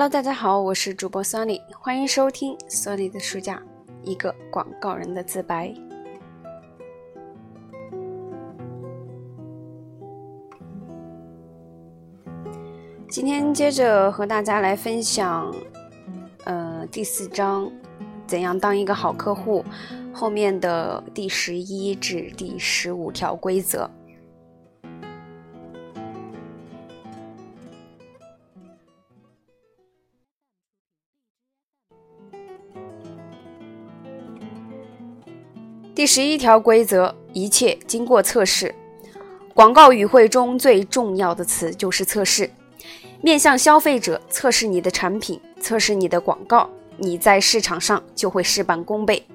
Hello，大家好，我是主播 Sunny，欢迎收听 Sunny 的书架，一个广告人的自白。今天接着和大家来分享，呃，第四章，怎样当一个好客户，后面的第十一至第十五条规则。第十一条规则：一切经过测试。广告语汇中最重要的词就是测试。面向消费者测试你的产品，测试你的广告，你在市场上就会事半功倍。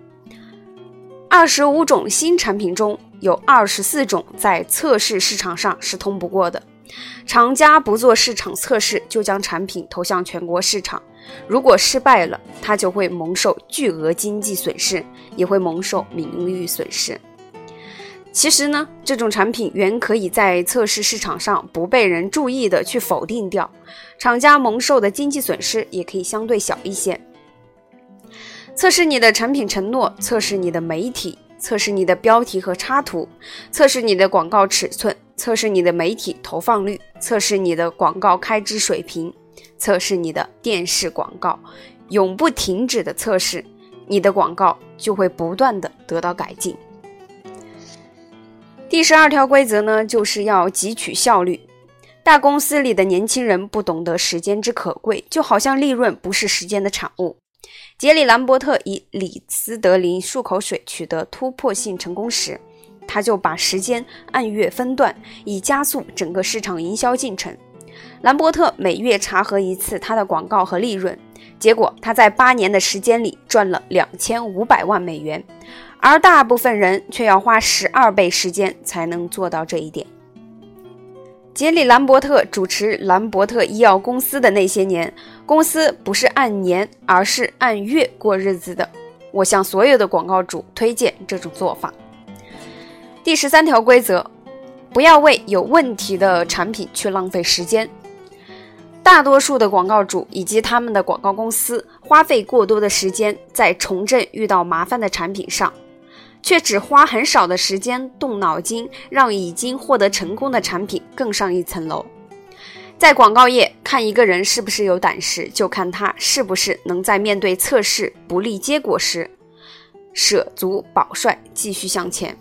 二十五种新产品中有二十四种在测试市场上是通不过的。厂家不做市场测试就将产品投向全国市场，如果失败了，他就会蒙受巨额经济损失，也会蒙受名誉损失。其实呢，这种产品原可以在测试市场上不被人注意的去否定掉，厂家蒙受的经济损失也可以相对小一些。测试你的产品承诺，测试你的媒体，测试你的标题和插图，测试你的广告尺寸。测试你的媒体投放率，测试你的广告开支水平，测试你的电视广告，永不停止的测试，你的广告就会不断的得到改进。第十二条规则呢，就是要汲取效率。大公司里的年轻人不懂得时间之可贵，就好像利润不是时间的产物。杰里·兰伯特以李斯德林漱口水取得突破性成功时。他就把时间按月分段，以加速整个市场营销进程。兰伯特每月查核一次他的广告和利润，结果他在八年的时间里赚了两千五百万美元，而大部分人却要花十二倍时间才能做到这一点。杰里·兰伯特主持兰伯特医药公司的那些年，公司不是按年，而是按月过日子的。我向所有的广告主推荐这种做法。第十三条规则：不要为有问题的产品去浪费时间。大多数的广告主以及他们的广告公司花费过多的时间在重振遇到麻烦的产品上，却只花很少的时间动脑筋让已经获得成功的产品更上一层楼。在广告业，看一个人是不是有胆识，就看他是不是能在面对测试不利结果时，舍足保帅，继续向前。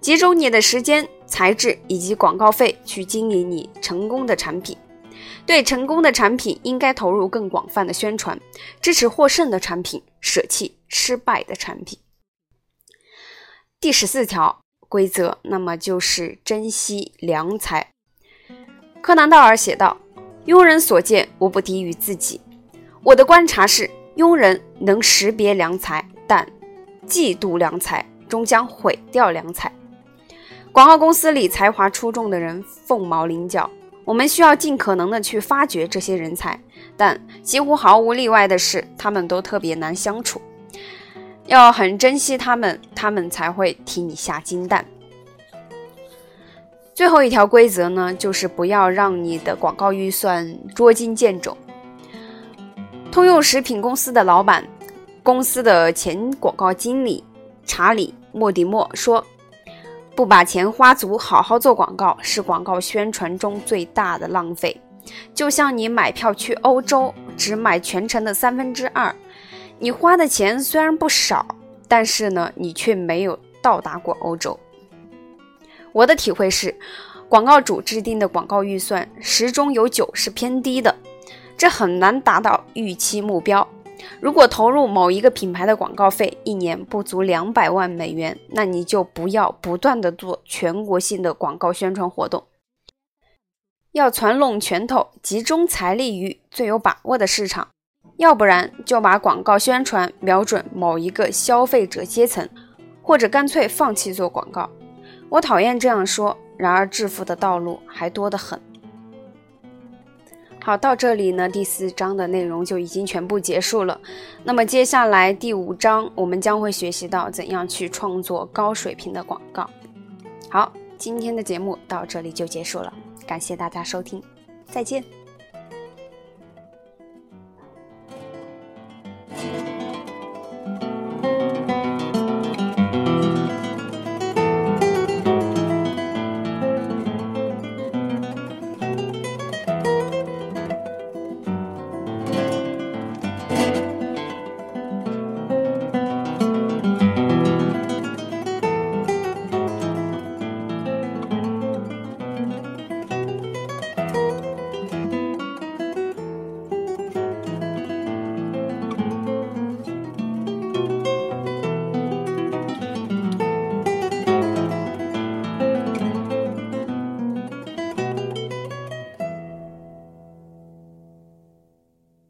集中你的时间、材质以及广告费去经营你成功的产品。对成功的产品，应该投入更广泛的宣传，支持获胜的产品，舍弃失败的产品。第十四条规则，那么就是珍惜良才。柯南道尔写道：“庸人所见，无不低于自己。”我的观察是，庸人能识别良才，但嫉妒良才，终将毁掉良才。广告公司里才华出众的人凤毛麟角，我们需要尽可能的去发掘这些人才，但几乎毫无例外的是，他们都特别难相处，要很珍惜他们，他们才会替你下金蛋。最后一条规则呢，就是不要让你的广告预算捉襟见肘。通用食品公司的老板，公司的前广告经理查理·莫迪莫说。不把钱花足，好好做广告，是广告宣传中最大的浪费。就像你买票去欧洲，只买全程的三分之二，你花的钱虽然不少，但是呢，你却没有到达过欧洲。我的体会是，广告主制定的广告预算十中有九是偏低的，这很难达到预期目标。如果投入某一个品牌的广告费一年不足两百万美元，那你就不要不断的做全国性的广告宣传活动，要攒拢拳头，集中财力于最有把握的市场，要不然就把广告宣传瞄准某一个消费者阶层，或者干脆放弃做广告。我讨厌这样说，然而致富的道路还多得很。好，到这里呢，第四章的内容就已经全部结束了。那么接下来第五章，我们将会学习到怎样去创作高水平的广告。好，今天的节目到这里就结束了，感谢大家收听，再见。